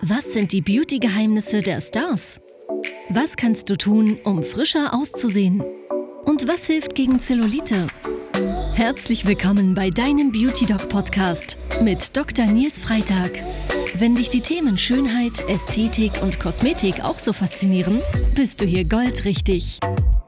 Was sind die Beauty-Geheimnisse der Stars? Was kannst du tun, um frischer auszusehen? Und was hilft gegen Zellulite? Herzlich willkommen bei deinem Beauty Doc Podcast mit Dr. Nils Freitag. Wenn dich die Themen Schönheit, Ästhetik und Kosmetik auch so faszinieren, bist du hier goldrichtig.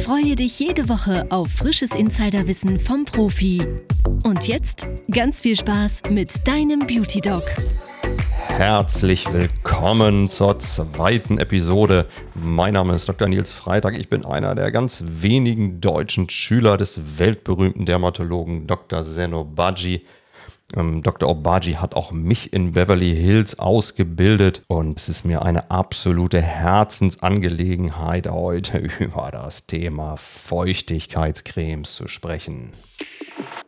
Freue dich jede Woche auf frisches Insiderwissen vom Profi. Und jetzt ganz viel Spaß mit deinem Beauty Doc. Herzlich willkommen zur zweiten Episode. Mein Name ist Dr. Nils Freitag. Ich bin einer der ganz wenigen deutschen Schüler des weltberühmten Dermatologen Dr. Zeno Baji. Ähm, Dr. Obaji hat auch mich in Beverly Hills ausgebildet und es ist mir eine absolute Herzensangelegenheit, heute über das Thema Feuchtigkeitscremes zu sprechen.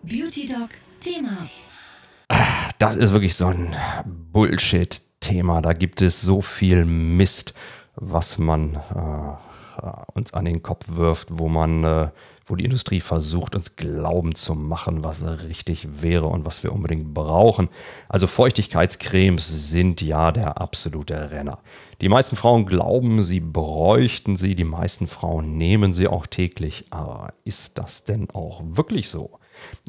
Beauty Doc Thema. Das ist wirklich so ein Bullshit-Thema. Da gibt es so viel Mist, was man äh, uns an den Kopf wirft, wo man äh, wo die Industrie versucht, uns glauben zu machen, was richtig wäre und was wir unbedingt brauchen. Also Feuchtigkeitscremes sind ja der absolute Renner. Die meisten Frauen glauben, sie bräuchten sie, die meisten Frauen nehmen sie auch täglich. Aber ist das denn auch wirklich so?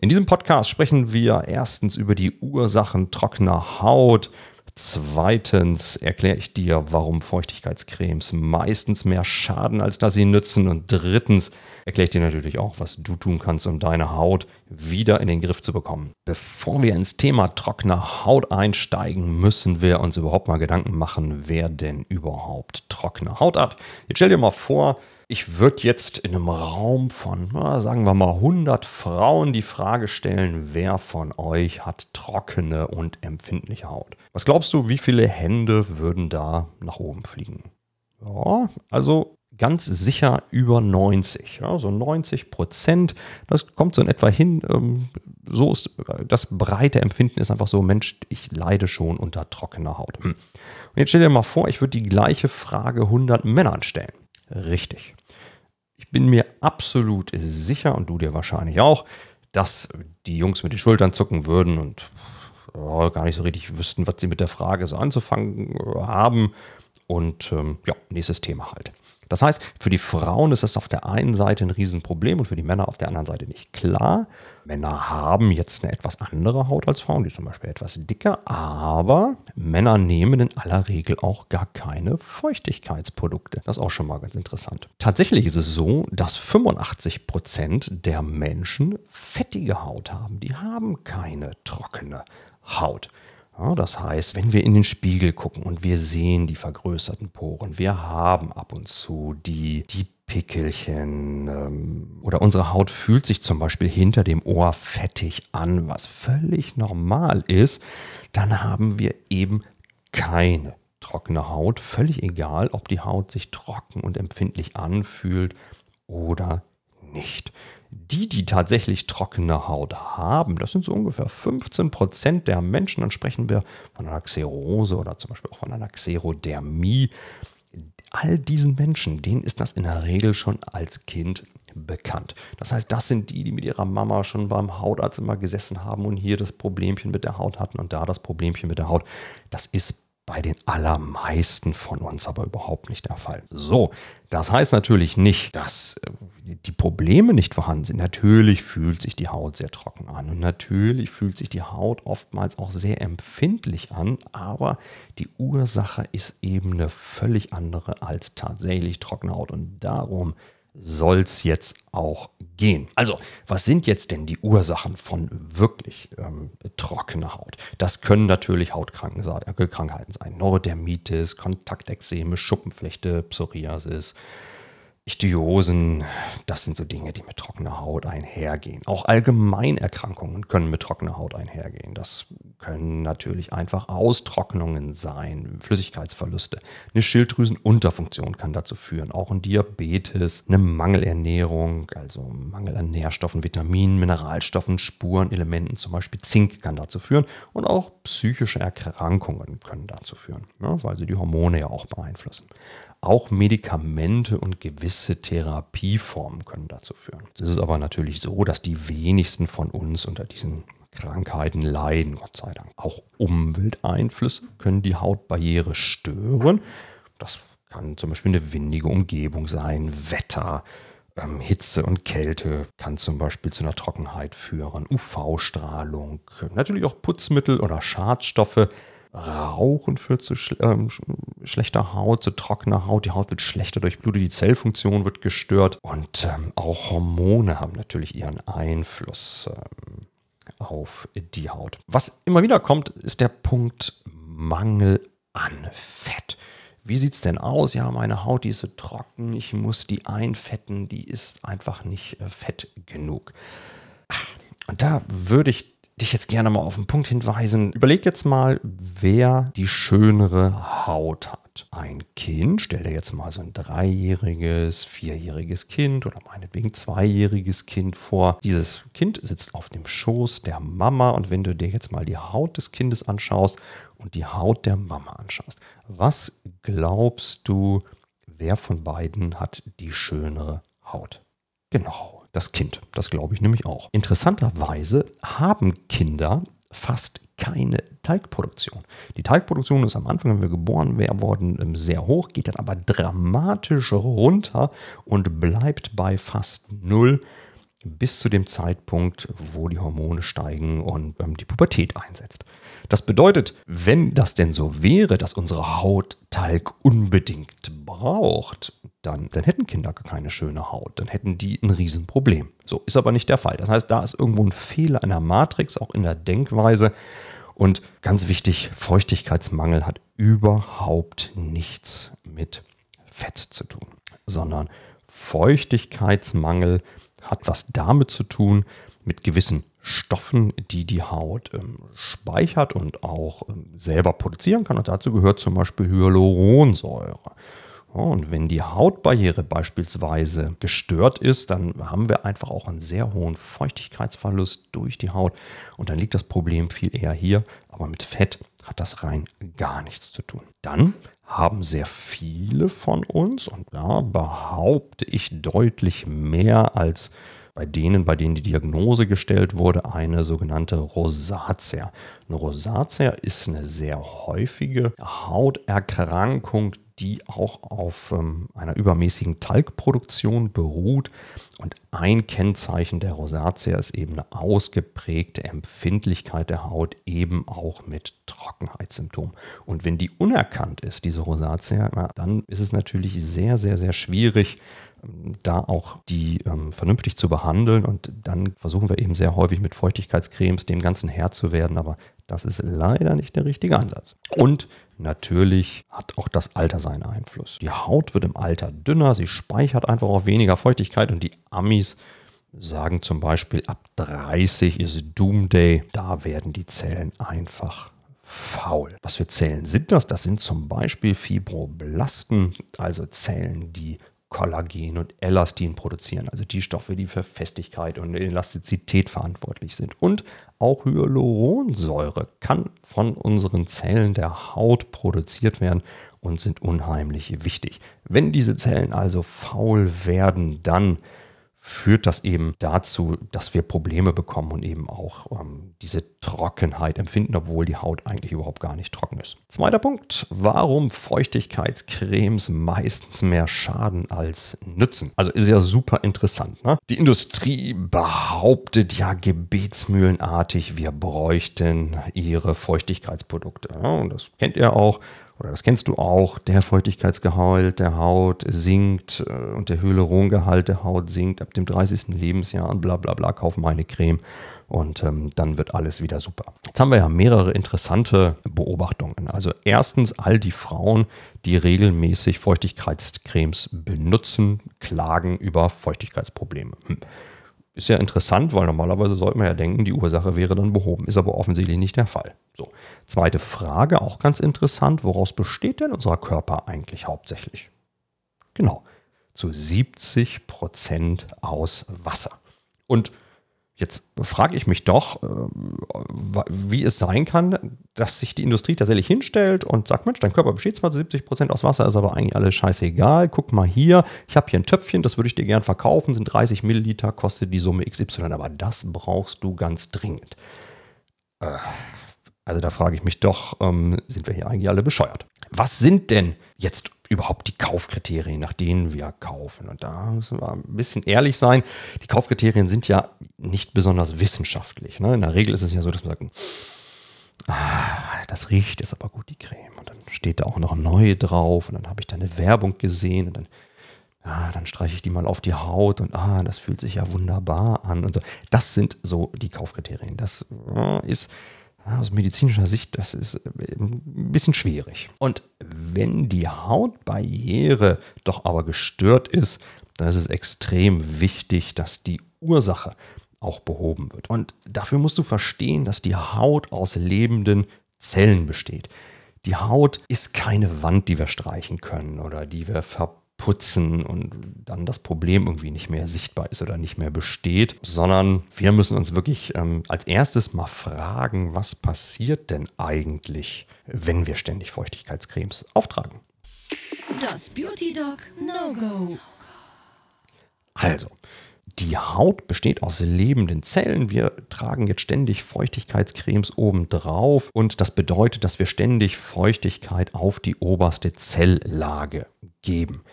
In diesem Podcast sprechen wir erstens über die Ursachen trockener Haut, Zweitens erkläre ich dir, warum Feuchtigkeitscremes meistens mehr schaden, als dass sie nützen. Und drittens erkläre ich dir natürlich auch, was du tun kannst, um deine Haut wieder in den Griff zu bekommen. Bevor wir ins Thema trockene Haut einsteigen, müssen wir uns überhaupt mal Gedanken machen, wer denn überhaupt trockene Haut hat. Jetzt stell dir mal vor, ich würde jetzt in einem Raum von, sagen wir mal, 100 Frauen die Frage stellen, wer von euch hat trockene und empfindliche Haut? Was glaubst du, wie viele Hände würden da nach oben fliegen? Ja, also ganz sicher über 90. Ja, so 90 Prozent, das kommt so in etwa hin. Ähm, so ist das breite Empfinden ist einfach so, Mensch, ich leide schon unter trockener Haut. Hm. Und jetzt stell dir mal vor, ich würde die gleiche Frage 100 Männern stellen. Richtig. Ich bin mir absolut sicher, und du dir wahrscheinlich auch, dass die Jungs mit den Schultern zucken würden und oh, gar nicht so richtig wüssten, was sie mit der Frage so anzufangen haben. Und ähm, ja, nächstes Thema halt. Das heißt, für die Frauen ist das auf der einen Seite ein Riesenproblem und für die Männer auf der anderen Seite nicht klar. Männer haben jetzt eine etwas andere Haut als Frauen, die zum Beispiel etwas dicker, aber Männer nehmen in aller Regel auch gar keine Feuchtigkeitsprodukte. Das ist auch schon mal ganz interessant. Tatsächlich ist es so, dass 85 Prozent der Menschen fettige Haut haben. Die haben keine trockene Haut. Ja, das heißt, wenn wir in den Spiegel gucken und wir sehen die vergrößerten Poren, wir haben ab und zu die, die Pickelchen ähm, oder unsere Haut fühlt sich zum Beispiel hinter dem Ohr fettig an, was völlig normal ist, dann haben wir eben keine trockene Haut. Völlig egal, ob die Haut sich trocken und empfindlich anfühlt oder nicht. Die, die tatsächlich trockene Haut haben, das sind so ungefähr 15 Prozent der Menschen, dann sprechen wir von einer Xerose oder zum Beispiel auch von einer Xerodermie. All diesen Menschen, denen ist das in der Regel schon als Kind bekannt. Das heißt, das sind die, die mit ihrer Mama schon beim Hautarzt immer gesessen haben und hier das Problemchen mit der Haut hatten und da das Problemchen mit der Haut. Das ist bei den allermeisten von uns aber überhaupt nicht der Fall. So, das heißt natürlich nicht, dass äh, die Probleme nicht vorhanden sind. Natürlich fühlt sich die Haut sehr trocken an und natürlich fühlt sich die Haut oftmals auch sehr empfindlich an, aber die Ursache ist eben eine völlig andere als tatsächlich trockene Haut und darum soll es jetzt auch gehen. Also, was sind jetzt denn die Ursachen von wirklich ähm, trockener Haut? Das können natürlich Hautkrankheiten sein. Neurodermitis, Kontaktexeme, Schuppenflechte, Psoriasis, Ichthyosen, das sind so Dinge, die mit trockener Haut einhergehen. Auch Allgemeinerkrankungen können mit trockener Haut einhergehen. Das können natürlich einfach Austrocknungen sein, Flüssigkeitsverluste. Eine Schilddrüsenunterfunktion kann dazu führen. Auch ein Diabetes, eine Mangelernährung, also Mangel an Nährstoffen, Vitaminen, Mineralstoffen, Spurenelementen, zum Beispiel Zink kann dazu führen. Und auch psychische Erkrankungen können dazu führen, ja, weil sie die Hormone ja auch beeinflussen. Auch Medikamente und gewisse Therapieformen können dazu führen. Es ist aber natürlich so, dass die wenigsten von uns unter diesen Krankheiten leiden, Gott sei Dank. Auch Umwelteinflüsse können die Hautbarriere stören. Das kann zum Beispiel eine windige Umgebung sein, Wetter, ähm, Hitze und Kälte kann zum Beispiel zu einer Trockenheit führen, UV-Strahlung, natürlich auch Putzmittel oder Schadstoffe. Rauchen führt zu schl ähm, schlechter Haut, zu trockener Haut. Die Haut wird schlechter durchblutet, die Zellfunktion wird gestört und ähm, auch Hormone haben natürlich ihren Einfluss ähm, auf die Haut. Was immer wieder kommt, ist der Punkt Mangel an Fett. Wie sieht es denn aus? Ja, meine Haut, die ist so trocken, ich muss die einfetten, die ist einfach nicht äh, fett genug. Und da würde ich dich jetzt gerne mal auf den Punkt hinweisen. Überleg jetzt mal, wer die schönere Haut hat. Ein Kind, stell dir jetzt mal so ein dreijähriges, vierjähriges Kind oder meinetwegen zweijähriges Kind vor. Dieses Kind sitzt auf dem Schoß der Mama und wenn du dir jetzt mal die Haut des Kindes anschaust und die Haut der Mama anschaust, was glaubst du, wer von beiden hat die schönere Haut? Genau, das Kind. Das glaube ich nämlich auch. Interessanterweise haben Kinder fast keine Talgproduktion. Die Talgproduktion ist am Anfang, wenn wir geboren werden, ähm, sehr hoch, geht dann aber dramatisch runter und bleibt bei fast null bis zu dem Zeitpunkt, wo die Hormone steigen und ähm, die Pubertät einsetzt. Das bedeutet, wenn das denn so wäre, dass unsere Haut Talg unbedingt braucht, dann, dann hätten Kinder keine schöne Haut. Dann hätten die ein Riesenproblem. So ist aber nicht der Fall. Das heißt, da ist irgendwo ein Fehler in der Matrix, auch in der Denkweise. Und ganz wichtig, Feuchtigkeitsmangel hat überhaupt nichts mit Fett zu tun, sondern Feuchtigkeitsmangel hat was damit zu tun, mit gewissen Stoffen, die die Haut ähm, speichert und auch ähm, selber produzieren kann. Und dazu gehört zum Beispiel Hyaluronsäure. Und wenn die Hautbarriere beispielsweise gestört ist, dann haben wir einfach auch einen sehr hohen Feuchtigkeitsverlust durch die Haut. Und dann liegt das Problem viel eher hier. Aber mit Fett hat das rein gar nichts zu tun. Dann haben sehr viele von uns, und da behaupte ich deutlich mehr als bei denen, bei denen die Diagnose gestellt wurde, eine sogenannte Rosatia. Eine Rosatia ist eine sehr häufige Hauterkrankung, die auch auf ähm, einer übermäßigen Talgproduktion beruht. Und ein Kennzeichen der Rosatia ist eben eine ausgeprägte Empfindlichkeit der Haut, eben auch mit Trockenheitssymptomen. Und wenn die unerkannt ist, diese Rosatia, dann ist es natürlich sehr, sehr, sehr schwierig, da auch die ähm, vernünftig zu behandeln. Und dann versuchen wir eben sehr häufig mit Feuchtigkeitscremes dem Ganzen Herr zu werden. Aber das ist leider nicht der richtige Ansatz. Und natürlich hat auch das Alter seinen Einfluss. Die Haut wird im Alter dünner, sie speichert einfach auch weniger Feuchtigkeit und die Amis sagen zum Beispiel, ab 30 ist Doomday. Da werden die Zellen einfach faul. Was für Zellen sind das? Das sind zum Beispiel Fibroblasten, also Zellen, die Kollagen und Elastin produzieren, also die Stoffe, die für Festigkeit und Elastizität verantwortlich sind. Und auch Hyaluronsäure kann von unseren Zellen der Haut produziert werden und sind unheimlich wichtig. Wenn diese Zellen also faul werden, dann führt das eben dazu, dass wir Probleme bekommen und eben auch ähm, diese Trockenheit empfinden, obwohl die Haut eigentlich überhaupt gar nicht trocken ist. Zweiter Punkt, warum Feuchtigkeitscremes meistens mehr schaden als nützen. Also ist ja super interessant. Ne? Die Industrie behauptet ja gebetsmühlenartig, wir bräuchten ihre Feuchtigkeitsprodukte. Ja? Und das kennt ihr auch oder das kennst du auch, der Feuchtigkeitsgehalt der Haut sinkt äh, und der Hyalurongehalt der Haut sinkt ab dem 30. Lebensjahr und bla bla bla, kauf meine Creme und ähm, dann wird alles wieder super. Jetzt haben wir ja mehrere interessante Beobachtungen. Also erstens all die Frauen, die regelmäßig Feuchtigkeitscremes benutzen, klagen über Feuchtigkeitsprobleme. Hm. Ist ja interessant, weil normalerweise sollte man ja denken, die Ursache wäre dann behoben. Ist aber offensichtlich nicht der Fall. So. Zweite Frage, auch ganz interessant. Woraus besteht denn unser Körper eigentlich hauptsächlich? Genau, zu 70 Prozent aus Wasser. Und Jetzt frage ich mich doch, äh, wie es sein kann, dass sich die Industrie tatsächlich hinstellt und sagt, Mensch, dein Körper besteht zwar zu 70 Prozent aus Wasser, ist aber eigentlich alles scheißegal. Guck mal hier, ich habe hier ein Töpfchen, das würde ich dir gern verkaufen, sind 30 Milliliter, kostet die Summe XY, aber das brauchst du ganz dringend. Äh, also da frage ich mich doch, ähm, sind wir hier eigentlich alle bescheuert? Was sind denn jetzt überhaupt die Kaufkriterien, nach denen wir kaufen? Und da müssen wir ein bisschen ehrlich sein. Die Kaufkriterien sind ja nicht besonders wissenschaftlich. Ne? In der Regel ist es ja so, dass man sagt, ah, das riecht jetzt aber gut, die Creme. Und dann steht da auch noch neue drauf. Und dann habe ich da eine Werbung gesehen. Und dann, ah, dann streiche ich die mal auf die Haut. Und ah, das fühlt sich ja wunderbar an. Und so. Das sind so die Kaufkriterien. Das äh, ist aus medizinischer Sicht, das ist äh, ein bisschen schwierig. Und wenn die Hautbarriere doch aber gestört ist, dann ist es extrem wichtig, dass die Ursache auch behoben wird. Und dafür musst du verstehen, dass die Haut aus lebenden Zellen besteht. Die Haut ist keine Wand, die wir streichen können oder die wir verpacken putzen und dann das Problem irgendwie nicht mehr sichtbar ist oder nicht mehr besteht, sondern wir müssen uns wirklich ähm, als erstes mal fragen, was passiert denn eigentlich, wenn wir ständig Feuchtigkeitscremes auftragen? Das Beauty Dog No-Go. Also, die Haut besteht aus lebenden Zellen. Wir tragen jetzt ständig Feuchtigkeitscremes obendrauf und das bedeutet, dass wir ständig Feuchtigkeit auf die oberste Zelllage geben.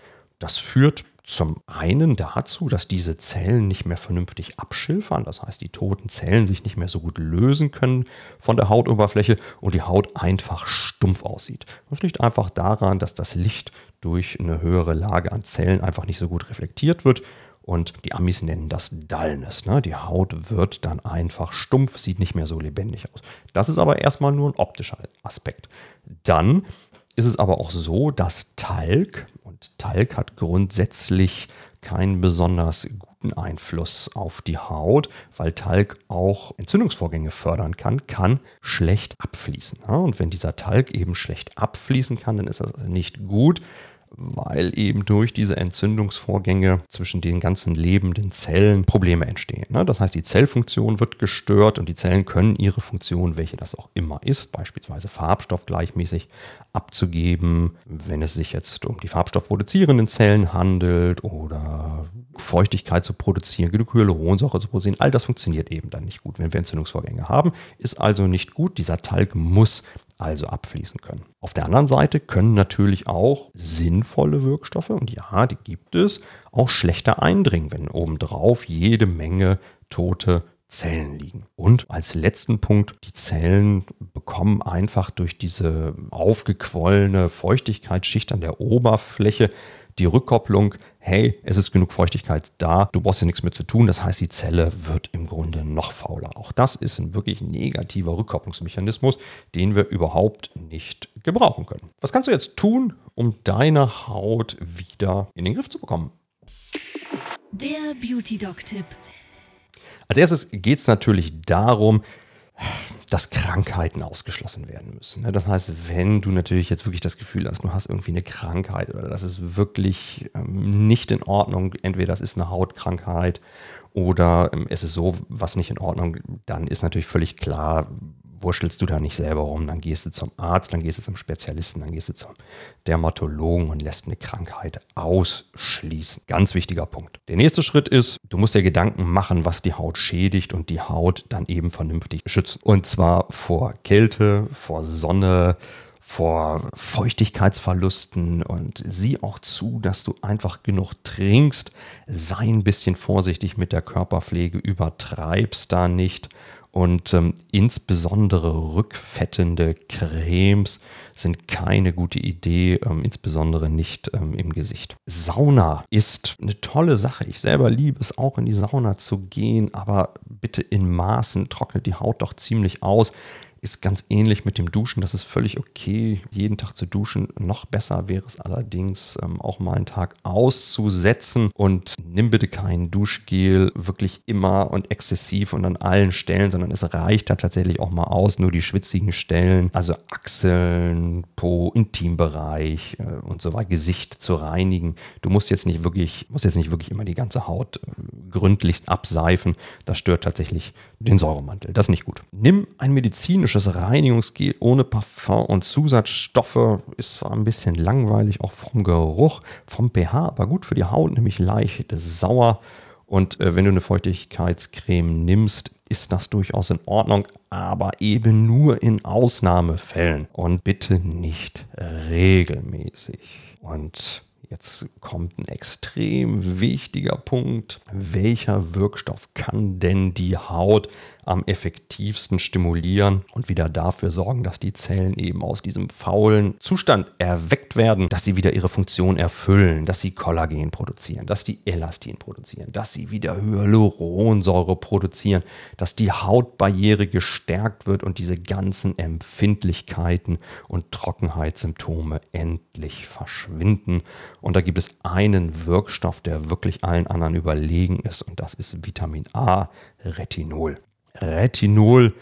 Das führt zum einen dazu, dass diese Zellen nicht mehr vernünftig abschilfern, das heißt die toten Zellen sich nicht mehr so gut lösen können von der Hautoberfläche und die Haut einfach stumpf aussieht. Das liegt einfach daran, dass das Licht durch eine höhere Lage an Zellen einfach nicht so gut reflektiert wird und die Amis nennen das Dullness. Ne? Die Haut wird dann einfach stumpf, sieht nicht mehr so lebendig aus. Das ist aber erstmal nur ein optischer Aspekt. Dann ist es aber auch so, dass Talg, und Talg hat grundsätzlich keinen besonders guten Einfluss auf die Haut, weil Talg auch Entzündungsvorgänge fördern kann, kann schlecht abfließen. Und wenn dieser Talg eben schlecht abfließen kann, dann ist das nicht gut weil eben durch diese Entzündungsvorgänge zwischen den ganzen lebenden Zellen Probleme entstehen. Ne? Das heißt, die Zellfunktion wird gestört und die Zellen können ihre Funktion, welche das auch immer ist, beispielsweise Farbstoff gleichmäßig abzugeben, wenn es sich jetzt um die farbstoffproduzierenden Zellen handelt oder Feuchtigkeit zu produzieren, genug Hyaluronsäure zu produzieren, all das funktioniert eben dann nicht gut, wenn wir Entzündungsvorgänge haben, ist also nicht gut. Dieser Talg muss also abfließen können. Auf der anderen Seite können natürlich auch sinnvolle Wirkstoffe, und ja, die gibt es, auch schlechter eindringen, wenn obendrauf jede Menge tote Zellen liegen. Und als letzten Punkt, die Zellen bekommen einfach durch diese aufgequollene Feuchtigkeitsschicht an der Oberfläche die Rückkopplung, hey, es ist genug Feuchtigkeit da, du brauchst hier nichts mehr zu tun. Das heißt, die Zelle wird im Grunde noch fauler. Auch das ist ein wirklich negativer Rückkopplungsmechanismus, den wir überhaupt nicht gebrauchen können. Was kannst du jetzt tun, um deine Haut wieder in den Griff zu bekommen? Der Beauty Doc Tipp. Als erstes geht es natürlich darum, dass Krankheiten ausgeschlossen werden müssen. Ne? Das heißt, wenn du natürlich jetzt wirklich das Gefühl hast, du hast irgendwie eine Krankheit oder das ist wirklich ähm, nicht in Ordnung, entweder das ist eine Hautkrankheit oder ähm, es ist so was nicht in Ordnung, dann ist natürlich völlig klar, wurschtelst du da nicht selber rum. Dann gehst du zum Arzt, dann gehst du zum Spezialisten, dann gehst du zum Dermatologen und lässt eine Krankheit ausschließen. Ganz wichtiger Punkt. Der nächste Schritt ist, du musst dir Gedanken machen, was die Haut schädigt und die Haut dann eben vernünftig schützen. Und zwar vor Kälte, vor Sonne, vor Feuchtigkeitsverlusten und sieh auch zu, dass du einfach genug trinkst. Sei ein bisschen vorsichtig mit der Körperpflege, übertreibst da nicht und ähm, insbesondere rückfettende Cremes sind keine gute Idee, ähm, insbesondere nicht ähm, im Gesicht. Sauna ist eine tolle Sache. Ich selber liebe es auch in die Sauna zu gehen, aber bitte in Maßen trocknet die Haut doch ziemlich aus ist ganz ähnlich mit dem Duschen. Das ist völlig okay, jeden Tag zu duschen. Noch besser wäre es allerdings, ähm, auch mal einen Tag auszusetzen. Und nimm bitte kein Duschgel wirklich immer und exzessiv und an allen Stellen, sondern es reicht da tatsächlich auch mal aus, nur die schwitzigen Stellen, also Achseln, Po, Intimbereich äh, und so weiter, Gesicht zu reinigen. Du musst jetzt nicht wirklich, musst jetzt nicht wirklich immer die ganze Haut äh, gründlichst abseifen. Das stört tatsächlich den Säuremantel. Das ist nicht gut. Nimm ein medizinisches Reinigungsgel ohne Parfum und Zusatzstoffe. Ist zwar ein bisschen langweilig, auch vom Geruch, vom pH, aber gut für die Haut, nämlich leicht sauer. Und äh, wenn du eine Feuchtigkeitscreme nimmst, ist das durchaus in Ordnung, aber eben nur in Ausnahmefällen und bitte nicht regelmäßig. Und Jetzt kommt ein extrem wichtiger Punkt. Welcher Wirkstoff kann denn die Haut am effektivsten stimulieren und wieder dafür sorgen, dass die Zellen eben aus diesem faulen Zustand erweckt werden, dass sie wieder ihre Funktion erfüllen, dass sie Kollagen produzieren, dass die Elastin produzieren, dass sie wieder Hyaluronsäure produzieren, dass die Hautbarriere gestärkt wird und diese ganzen Empfindlichkeiten und Trockenheitssymptome endlich verschwinden. Und da gibt es einen Wirkstoff, der wirklich allen anderen überlegen ist und das ist Vitamin A, Retinol. Retinol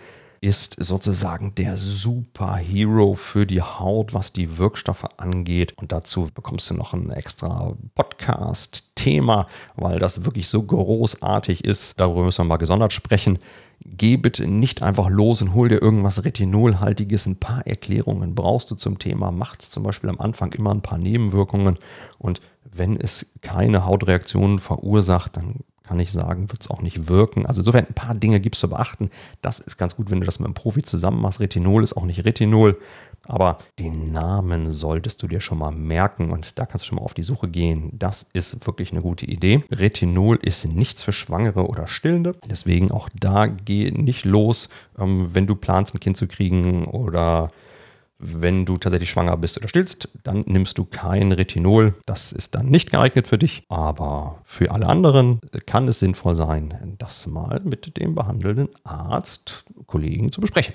ist sozusagen der Superhero für die Haut, was die Wirkstoffe angeht. Und dazu bekommst du noch ein extra Podcast-Thema, weil das wirklich so großartig ist. Darüber müssen wir mal gesondert sprechen. Geh bitte nicht einfach los und hol dir irgendwas Retinolhaltiges. Ein paar Erklärungen brauchst du zum Thema. Macht zum Beispiel am Anfang immer ein paar Nebenwirkungen. Und wenn es keine Hautreaktionen verursacht, dann kann ich sagen, wird es auch nicht wirken. Also insofern ein paar Dinge gibt es zu beachten. Das ist ganz gut, wenn du das mit einem Profi zusammen machst. Retinol ist auch nicht Retinol, aber den Namen solltest du dir schon mal merken und da kannst du schon mal auf die Suche gehen. Das ist wirklich eine gute Idee. Retinol ist nichts für Schwangere oder Stillende. Deswegen auch da geh nicht los, ähm, wenn du planst, ein Kind zu kriegen oder wenn du tatsächlich schwanger bist oder stillst, dann nimmst du kein Retinol. Das ist dann nicht geeignet für dich. Aber für alle anderen kann es sinnvoll sein, das mal mit dem behandelnden Arzt, Kollegen zu besprechen.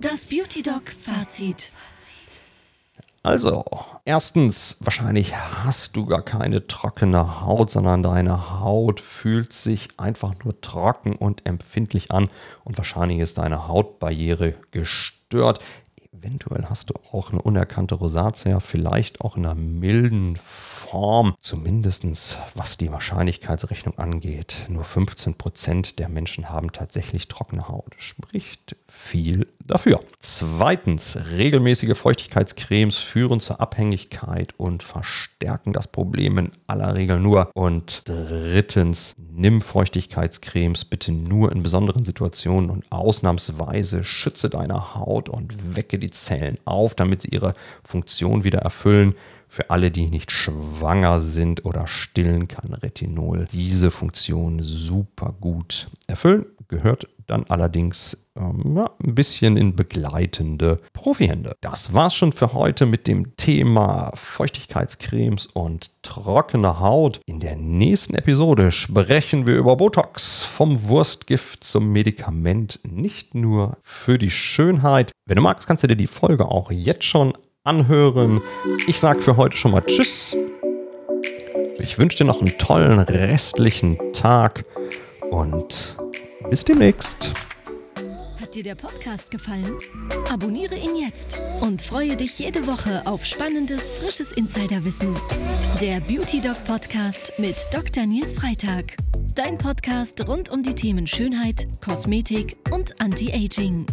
Das Beauty Doc Fazit. Also, erstens, wahrscheinlich hast du gar keine trockene Haut, sondern deine Haut fühlt sich einfach nur trocken und empfindlich an und wahrscheinlich ist deine Hautbarriere gestört. Eventuell hast du auch eine unerkannte Rosatia, vielleicht auch in einer milden Form, zumindest was die Wahrscheinlichkeitsrechnung angeht. Nur 15% der Menschen haben tatsächlich trockene Haut. Spricht viel dafür. Zweitens, regelmäßige Feuchtigkeitscremes führen zur Abhängigkeit und verstärken das Problem in aller Regel nur. Und drittens, nimm Feuchtigkeitscremes bitte nur in besonderen Situationen und ausnahmsweise schütze deine Haut und wecke die Zellen auf, damit sie ihre Funktion wieder erfüllen. Für alle, die nicht schwanger sind oder stillen, kann Retinol diese Funktion super gut erfüllen. Gehört dann allerdings ähm, ja, ein bisschen in begleitende Profihände. Das war's schon für heute mit dem Thema Feuchtigkeitscremes und trockene Haut. In der nächsten Episode sprechen wir über Botox vom Wurstgift zum Medikament, nicht nur für die Schönheit. Wenn du magst, kannst du dir die Folge auch jetzt schon anhören. Ich sage für heute schon mal Tschüss. Ich wünsche dir noch einen tollen restlichen Tag und bis demnächst. Hat dir der Podcast gefallen? Abonniere ihn jetzt und freue dich jede Woche auf spannendes, frisches Insiderwissen. Der Beauty Doc Podcast mit Dr. Nils Freitag. Dein Podcast rund um die Themen Schönheit, Kosmetik und Anti-Aging.